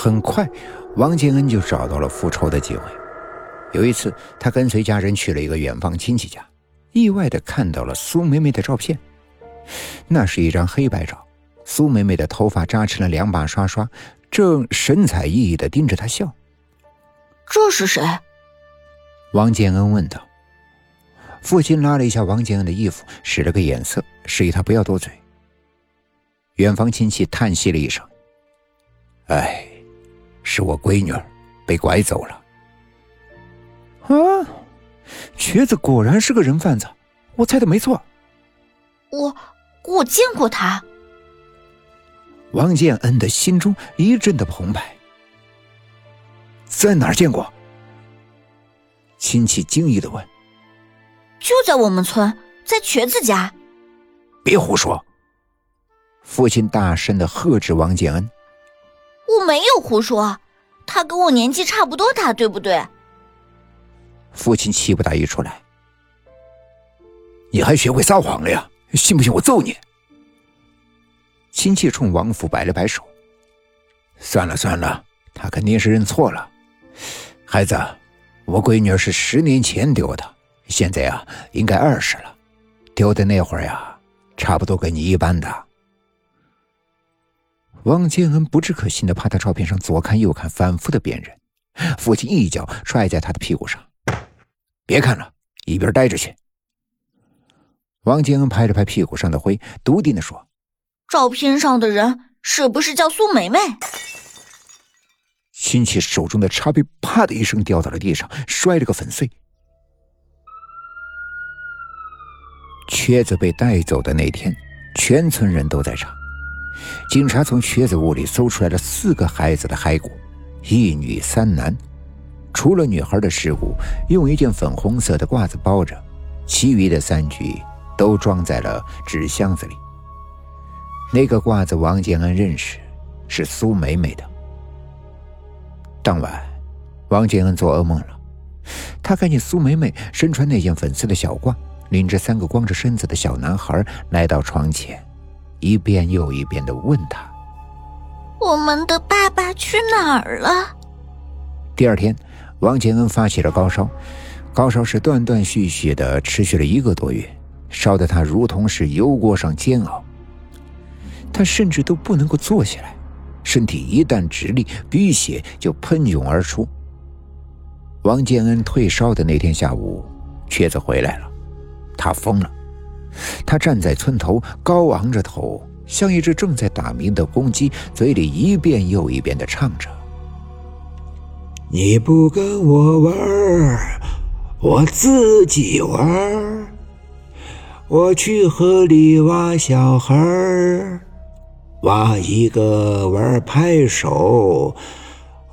很快，王建恩就找到了复仇的机会。有一次，他跟随家人去了一个远方亲戚家，意外的看到了苏梅梅的照片。那是一张黑白照，苏梅梅的头发扎成了两把刷刷，正神采奕奕的盯着他笑。这是谁？王建恩问道。父亲拉了一下王建恩的衣服，使了个眼色，示意他不要多嘴。远方亲戚叹息了一声：“哎，是我闺女儿被拐走了。”啊，瘸子果然是个人贩子，我猜的没错。我我见过他。王建恩的心中一阵的澎湃。在哪儿见过？亲戚惊异的问。就在我们村，在瘸子家。别胡说！父亲大声的喝止王建恩。我没有胡说，他跟我年纪差不多大，对不对？父亲气不打一处来。你还学会撒谎了呀？信不信我揍你？亲戚冲王府摆了摆手。算了算了，他肯定是认错了。孩子，我闺女是十年前丢的。现在呀，应该二十了。丢的那会儿呀，差不多跟你一般大。王建恩不置可信的趴在照片上左看右看，反复的辨认。父亲一脚踹在他的屁股上：“别看了，一边待着去。”王建恩拍了拍屁股上的灰，笃定的说：“照片上的人是不是叫苏梅梅？”亲戚手中的茶杯啪的一声掉到了地上，摔了个粉碎。瘸子被带走的那天，全村人都在场。警察从瘸子屋里搜出来了四个孩子的骸骨，一女三男，除了女孩的尸骨用一件粉红色的褂子包着，其余的三具都装在了纸箱子里。那个褂子王建安认识，是苏美美的。当晚，王建安做噩梦了，他看见苏美美身穿那件粉色的小褂。领着三个光着身子的小男孩来到床前，一遍又一遍的问他：“我们的爸爸去哪儿了？”第二天，王建恩发起了高烧，高烧是断断续续的，持续了一个多月，烧得他如同是油锅上煎熬。他甚至都不能够坐下来，身体一旦直立，鼻血就喷涌而出。王建恩退烧的那天下午，瘸子回来了。他疯了，他站在村头，高昂着头，像一只正在打鸣的公鸡，嘴里一遍又一遍的唱着：“你不跟我玩儿，我自己玩儿。我去河里挖小孩儿挖一个玩拍手，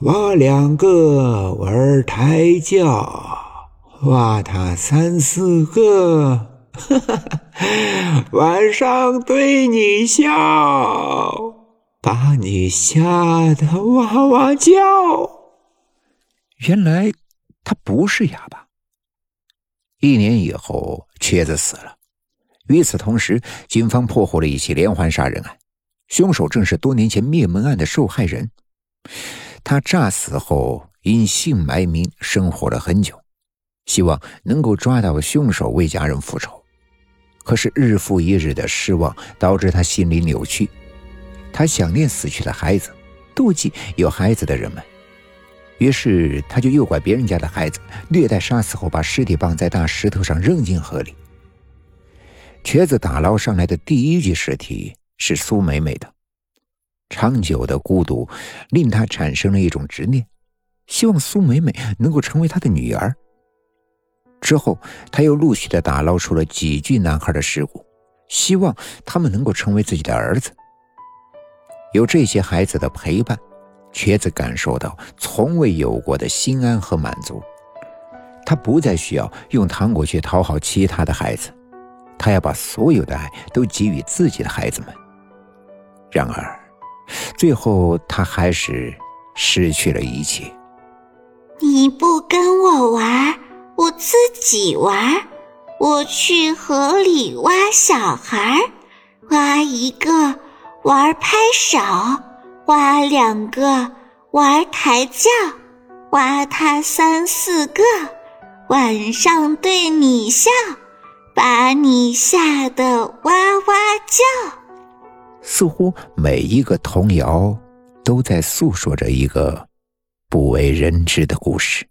挖两个玩抬轿。”挖他三四个，晚上对你笑，把你吓得哇哇叫。原来他不是哑巴。一年以后，瘸子死了。与此同时，警方破获了一起连环杀人案，凶手正是多年前灭门案的受害人。他诈死后因姓埋名，生活了很久。希望能够抓到凶手，为家人复仇。可是日复一日的失望导致他心理扭曲，他想念死去的孩子，妒忌有孩子的人们，于是他就诱拐别人家的孩子，虐待杀死后把尸体绑在大石头上扔进河里。瘸子打捞上来的第一具尸体是苏美美的，长久的孤独令他产生了一种执念，希望苏美美能够成为他的女儿。之后，他又陆续的打捞出了几具男孩的尸骨，希望他们能够成为自己的儿子。有这些孩子的陪伴，瘸子感受到从未有过的心安和满足。他不再需要用糖果去讨好其他的孩子，他要把所有的爱都给予自己的孩子们。然而，最后他还是失去了一切。你不跟我玩。自己玩，我去河里挖小孩，挖一个玩拍手，挖两个玩抬轿，挖他三四个，晚上对你笑，把你吓得哇哇叫。似乎每一个童谣都在诉说着一个不为人知的故事。